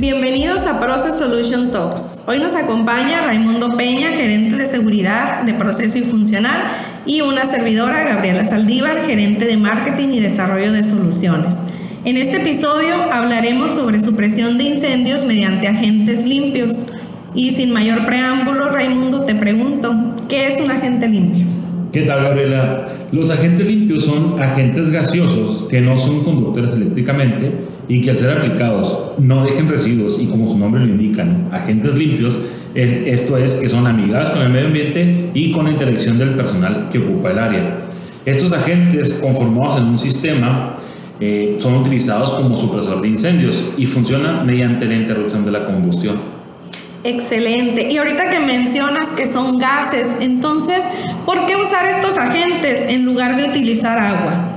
Bienvenidos a Process Solution Talks. Hoy nos acompaña Raimundo Peña, gerente de seguridad de proceso y funcional, y una servidora, Gabriela Saldívar, gerente de marketing y desarrollo de soluciones. En este episodio hablaremos sobre supresión de incendios mediante agentes limpios. Y sin mayor preámbulo, Raimundo, te pregunto, ¿qué es un agente limpio? ¿Qué tal, Gabriela? Los agentes limpios son agentes gaseosos que no son conductores eléctricamente y que al ser aplicados no dejen residuos y como su nombre lo indica, agentes limpios, es, esto es que son amigables con el medio ambiente y con la interacción del personal que ocupa el área. Estos agentes conformados en un sistema eh, son utilizados como supresor de incendios y funcionan mediante la interrupción de la combustión. Excelente. Y ahorita que mencionas que son gases, entonces, ¿por qué usar estos agentes en lugar de utilizar agua?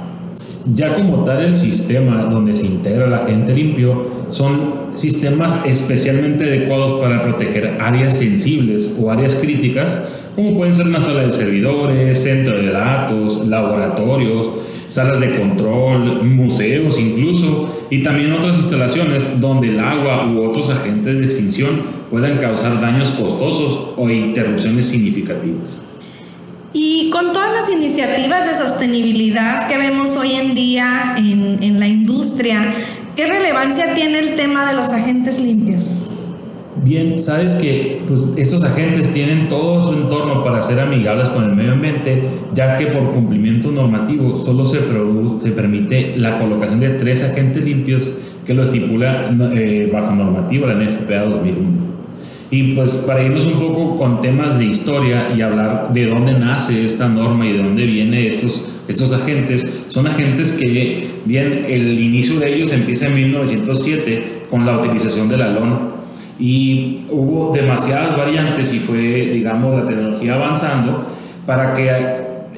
Ya como tal el sistema donde se integra el agente limpio son sistemas especialmente adecuados para proteger áreas sensibles o áreas críticas, como pueden ser una sala de servidores, centro de datos, laboratorios, salas de control, museos incluso, y también otras instalaciones donde el agua u otros agentes de extinción puedan causar daños costosos o interrupciones significativas. Y con todas las iniciativas de sostenibilidad que vemos hoy en día en, en la industria, ¿qué relevancia tiene el tema de los agentes limpios? Bien, sabes que pues, estos agentes tienen todo su entorno para ser amigables con el medio ambiente, ya que por cumplimiento normativo solo se, se permite la colocación de tres agentes limpios que lo estipula eh, bajo normativa la NFPA 2001. Y pues para irnos un poco con temas de historia y hablar de dónde nace esta norma y de dónde vienen estos, estos agentes, son agentes que, bien, el inicio de ellos empieza en 1907 con la utilización del alón y hubo demasiadas variantes y fue, digamos, la tecnología avanzando para que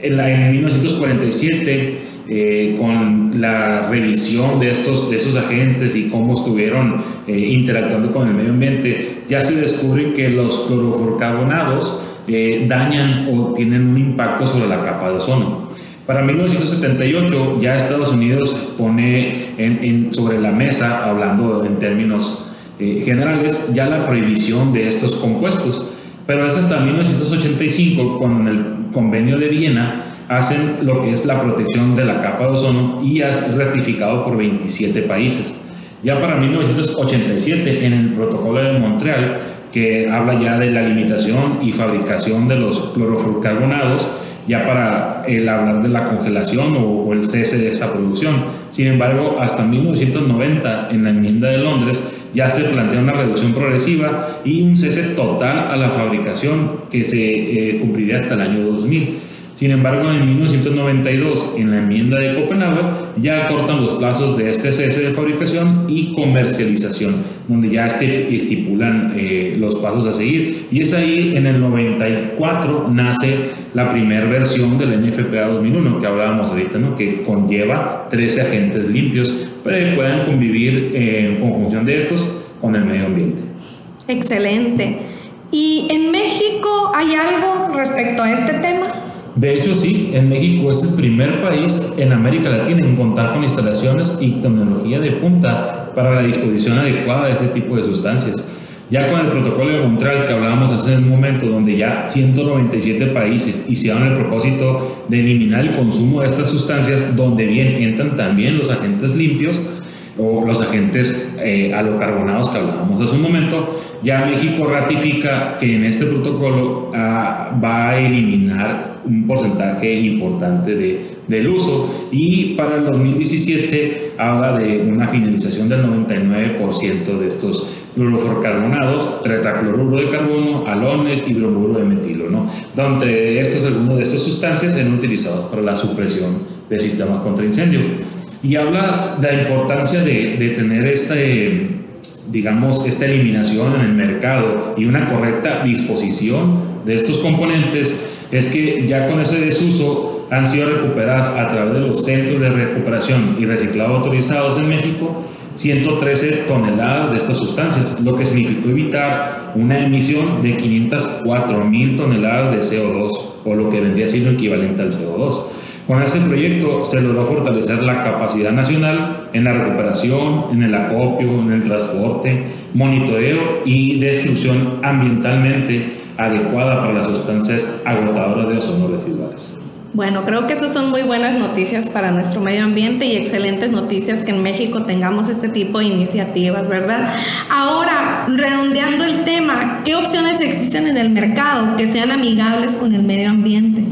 en, 1947, eh, con la revisión de estos, de esos agentes y cómo estuvieron eh, interactuando con el medio ambiente, ya se descubre que los clorofluorcarbonados eh, dañan o tienen un impacto sobre la capa de ozono. Para 1978 ya Estados Unidos pone en, sobre la mesa, hablando en términos eh, generales ya la prohibición de estos compuestos. Pero es hasta 1985 cuando en el convenio de Viena hacen lo que es la protección de la capa de ozono y es ratificado por 27 países. Ya para 1987 en el protocolo de Montreal, que habla ya de la limitación y fabricación de los clorofluorcarbonados, ya para el hablar de la congelación o, o, el cese de esa producción. Sin embargo, hasta 1990, en la enmienda de Londres, ya se plantea una reducción progresiva y un cese total a la fabricación que se eh, cumpliría hasta el año 2000. Sin embargo, en 1992, en la enmienda de Copenhague, ya cortan los plazos de este cese de fabricación y comercialización, donde ya este, estipulan eh, los pasos a seguir. Y es ahí, en el 94, nace la primera versión del NFPA 2001, que hablábamos ahorita, que conlleva 13 agentes limpios para que puedan convivir en conjunción de estos con el medio ambiente. Excelente. ¿Y en México hay algo respecto a este tema? De hecho, sí, en México es el primer país en América Latina en contar con instalaciones y tecnología de punta para la disposición adecuada de este tipo de sustancias. Ya con el protocolo de Montreal que hablábamos hace un momento, donde ya 197 países hicieron el propósito de eliminar el consumo de estas sustancias, donde bien entran también los agentes limpios o los agentes eh, que hablábamos hace un momento, ya México ratifica que en este protocolo ah, va a eliminar un porcentaje importante de, del uso y para el 2017 habla de una finalización del 99% de estos fluorocarbonados, tetracloruro de carbono, alones y bromuro de metilo, ¿no? Donde estos, algunos de estas sustancias eran utilizados para la supresión de sistemas contra incendio. Y habla de la importancia de, de tener este, digamos, esta eliminación en el mercado y una correcta disposición de estos componentes, es que ya con ese desuso han sido recuperadas a través de los centros de recuperación y reciclado autorizados en México 113 toneladas de estas sustancias, lo que significó evitar una emisión de 504 mil toneladas de CO2, o lo que vendría siendo equivalente al CO2. Con este proyecto se logró fortalecer la capacidad nacional en la recuperación, en el acopio, en el transporte, monitoreo y destrucción ambientalmente adecuada para las sustancias agotadoras de ozono residuales. Bueno, creo que esas son muy buenas noticias para nuestro medio ambiente y excelentes noticias que en México tengamos este tipo de iniciativas, ¿verdad? Ahora, redondeando el tema, ¿qué opciones existen en el mercado que sean amigables con el medio ambiente?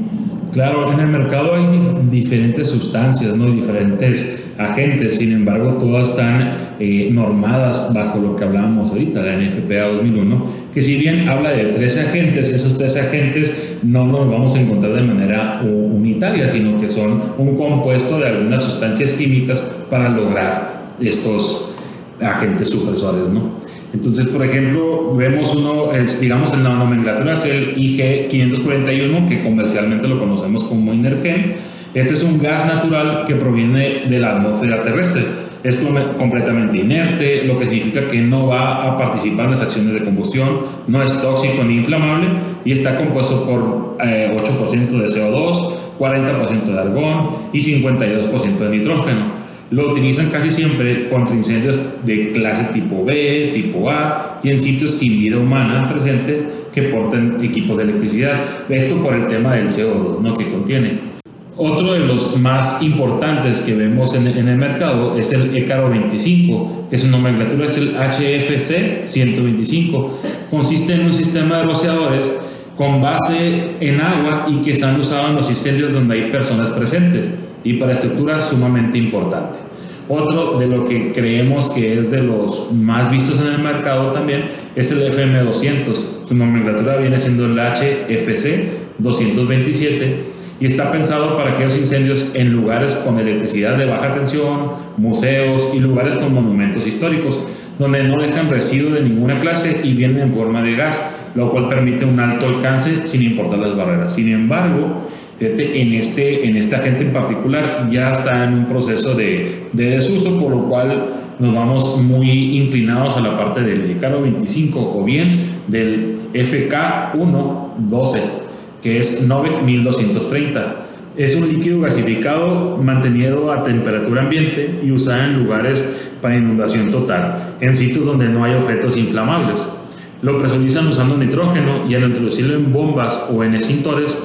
Claro, en el mercado hay diferentes sustancias, ¿no? diferentes agentes, sin embargo, todas están eh, normadas bajo lo que hablábamos ahorita, la NFPA 2001, que si bien habla de 13 agentes, esos 13 agentes no nos vamos a encontrar de manera unitaria, sino que son un compuesto de algunas sustancias químicas para lograr estos agentes supresores, ¿no? Entonces, por ejemplo, vemos uno, digamos en la nomenclatura es el IG541, que comercialmente lo conocemos como Inergen. Este es un gas natural que proviene de la atmósfera terrestre. Es completamente inerte, lo que significa que no va a participar en las acciones de combustión, no es tóxico ni inflamable y está compuesto por 8% eh, de CO2, 40% de argón y 52% de nitrógeno. Lo utilizan casi siempre contra incendios de clase tipo B, tipo A y en sitios sin vida humana presente que porten equipos de electricidad. Esto por el tema del CO2 ¿no? que contiene. Otro de los más importantes que vemos en, el mercado es el ECARO 25, que su nomenclatura es el HFC 125. Consiste en un sistema de rociadores con base en agua y que están usados en los incendios donde hay personas presentes y para estructuras sumamente importante. Otro de lo que creemos que es de los más vistos en el mercado también es el FM200. Su nomenclatura viene siendo el HFC 227 y está pensado para aquellos incendios en lugares con electricidad de baja tensión, museos y lugares con monumentos históricos, donde no dejan residuos de ninguna clase y vienen en forma de gas, lo cual permite un alto alcance sin importar las barreras. Sin embargo, en este, en este agente en particular ya está en un proceso de, de desuso, por lo cual nos vamos muy inclinados a la parte del ECARO 25 o bien del FK112, que es 9230. Es un líquido gasificado mantenido a temperatura ambiente y usado en lugares para inundación total, en sitios donde no hay objetos inflamables. Lo presurizan usando nitrógeno y al introducirlo en bombas o en extintores,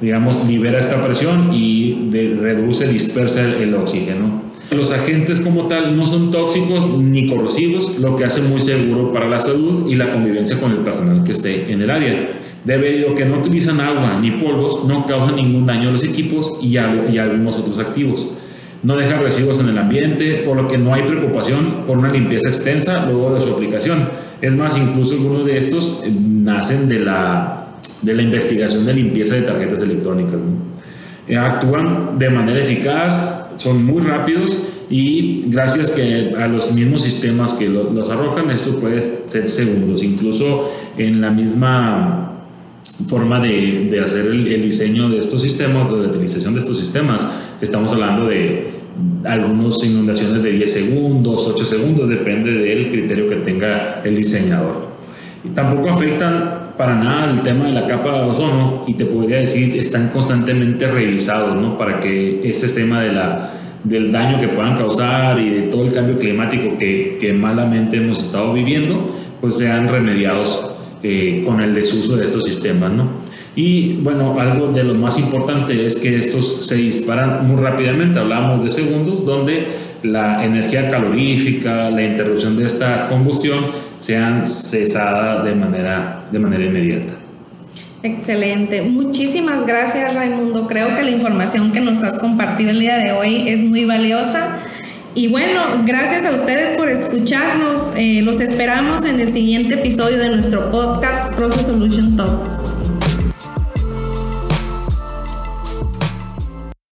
digamos, libera esta presión y reduce, dispersa el, oxígeno. Los agentes como tal no son tóxicos ni corrosivos, lo que hace muy seguro para la salud y la convivencia con el personal que esté en el área. Debido a que no utilizan agua ni polvos, no causan ningún daño a los equipos y a, y a algunos otros activos. No deja residuos en el ambiente, por lo que no hay preocupación por una limpieza extensa luego de su aplicación. Es más, incluso algunos de estos eh, nacen de la de la investigación de limpieza de tarjetas electrónicas. Eh, actúan de manera eficaz, son muy rápidos y gracias que a los mismos sistemas que los arrojan, esto puede ser segundos, incluso en la misma forma de, de hacer el, diseño de estos sistemas, de la utilización de estos sistemas. Estamos hablando de algunas inundaciones de 10 segundos, 8 segundos, depende del criterio que tenga el diseñador. Tampoco afectan para nada el tema de la capa de ozono y te podría decir están constantemente revisados ¿no? para que ese tema de la, del daño que puedan causar y de todo el cambio climático que, que malamente hemos estado viviendo pues sean remediados eh, con el desuso de estos sistemas ¿no? y bueno algo de lo más importante es que estos se disparan muy rápidamente hablamos de segundos donde la energía calorífica la interrupción de esta combustión sean cesadas de manera, de manera inmediata. Excelente. Muchísimas gracias Raimundo. Creo que la información que nos has compartido el día de hoy es muy valiosa. Y bueno, gracias a ustedes por escucharnos. Eh, los esperamos en el siguiente episodio de nuestro podcast Process Solution Talks.